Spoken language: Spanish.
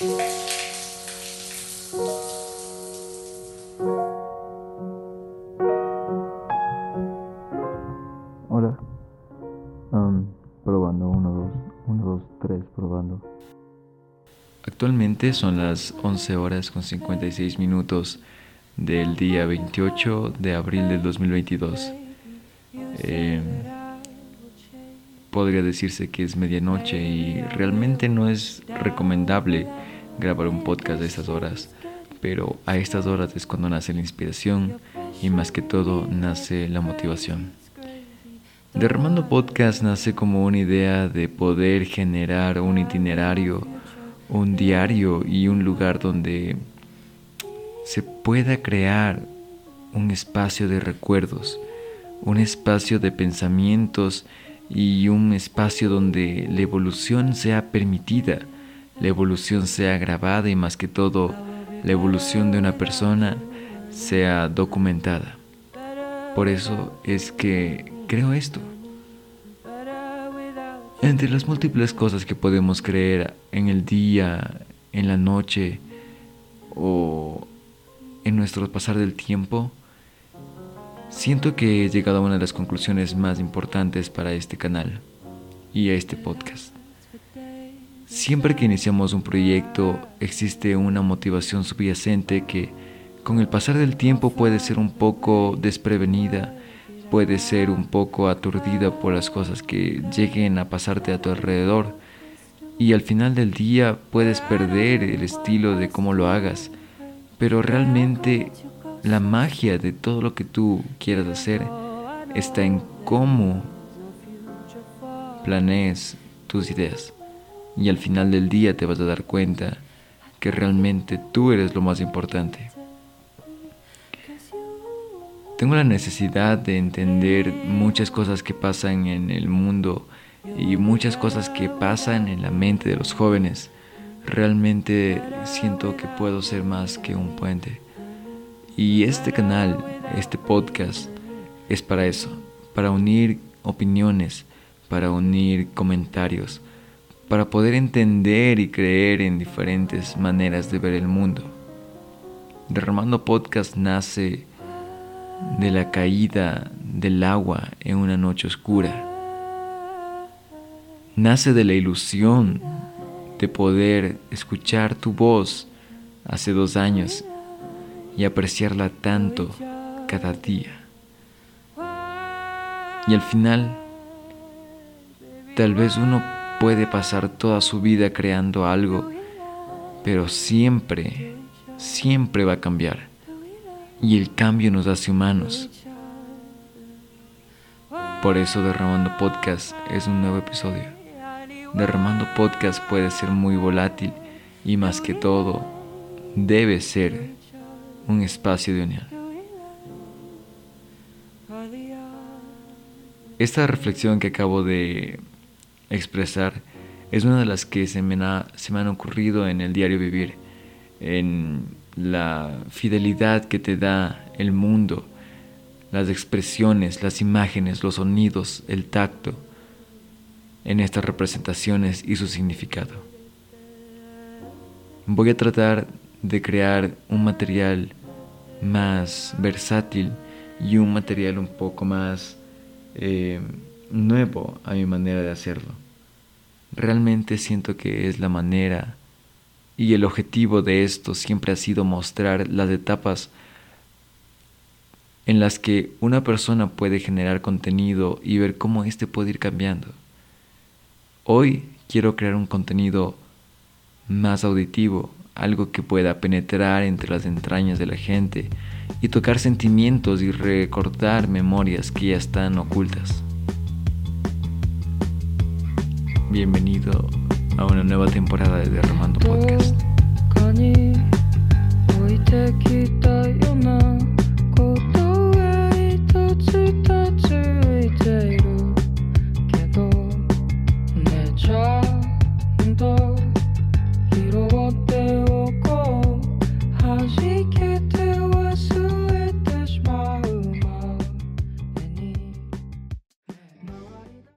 Hola. Um, probando 1, 2, 1, 2, 3, probando. Actualmente son las 11 horas con 56 minutos del día 28 de abril del 2022. Eh, podría decirse que es medianoche y realmente no es recomendable grabar un podcast a estas horas, pero a estas horas es cuando nace la inspiración y más que todo nace la motivación. Derramando Podcast nace como una idea de poder generar un itinerario, un diario y un lugar donde se pueda crear un espacio de recuerdos, un espacio de pensamientos y un espacio donde la evolución sea permitida, la evolución sea grabada y más que todo la evolución de una persona sea documentada. Por eso es que creo esto. Entre las múltiples cosas que podemos creer en el día, en la noche o en nuestro pasar del tiempo, siento que he llegado a una de las conclusiones más importantes para este canal y a este podcast. Siempre que iniciamos un proyecto existe una motivación subyacente que con el pasar del tiempo puede ser un poco desprevenida, puede ser un poco aturdida por las cosas que lleguen a pasarte a tu alrededor y al final del día puedes perder el estilo de cómo lo hagas pero realmente la magia de todo lo que tú quieras hacer está en cómo planees tus ideas. Y al final del día te vas a dar cuenta que realmente tú eres lo más importante. Tengo la necesidad de entender muchas cosas que pasan en el mundo y muchas cosas que pasan en la mente de los jóvenes realmente siento que puedo ser más que un puente. Y este canal, este podcast, es para eso, para unir opiniones, para unir comentarios, para poder entender y creer en diferentes maneras de ver el mundo. Derramando Podcast nace de la caída del agua en una noche oscura. Nace de la ilusión de poder escuchar tu voz hace dos años y apreciarla tanto cada día. Y al final, tal vez uno puede pasar toda su vida creando algo, pero siempre, siempre va a cambiar. Y el cambio nos hace humanos. Por eso Derramando Podcast es un nuevo episodio. Derramando Podcast puede ser muy volátil y más que todo debe ser un espacio de unión. Esta reflexión que acabo de expresar es una de las que se me, se me han ocurrido en el diario vivir, en la fidelidad que te da el mundo, las expresiones, las imágenes, los sonidos, el tacto en estas representaciones y su significado. Voy a tratar de crear un material más versátil y un material un poco más eh, nuevo a mi manera de hacerlo. Realmente siento que es la manera y el objetivo de esto siempre ha sido mostrar las etapas en las que una persona puede generar contenido y ver cómo éste puede ir cambiando. Hoy quiero crear un contenido más auditivo, algo que pueda penetrar entre las entrañas de la gente y tocar sentimientos y recordar memorias que ya están ocultas. Bienvenido a una nueva temporada de Derramando Podcast.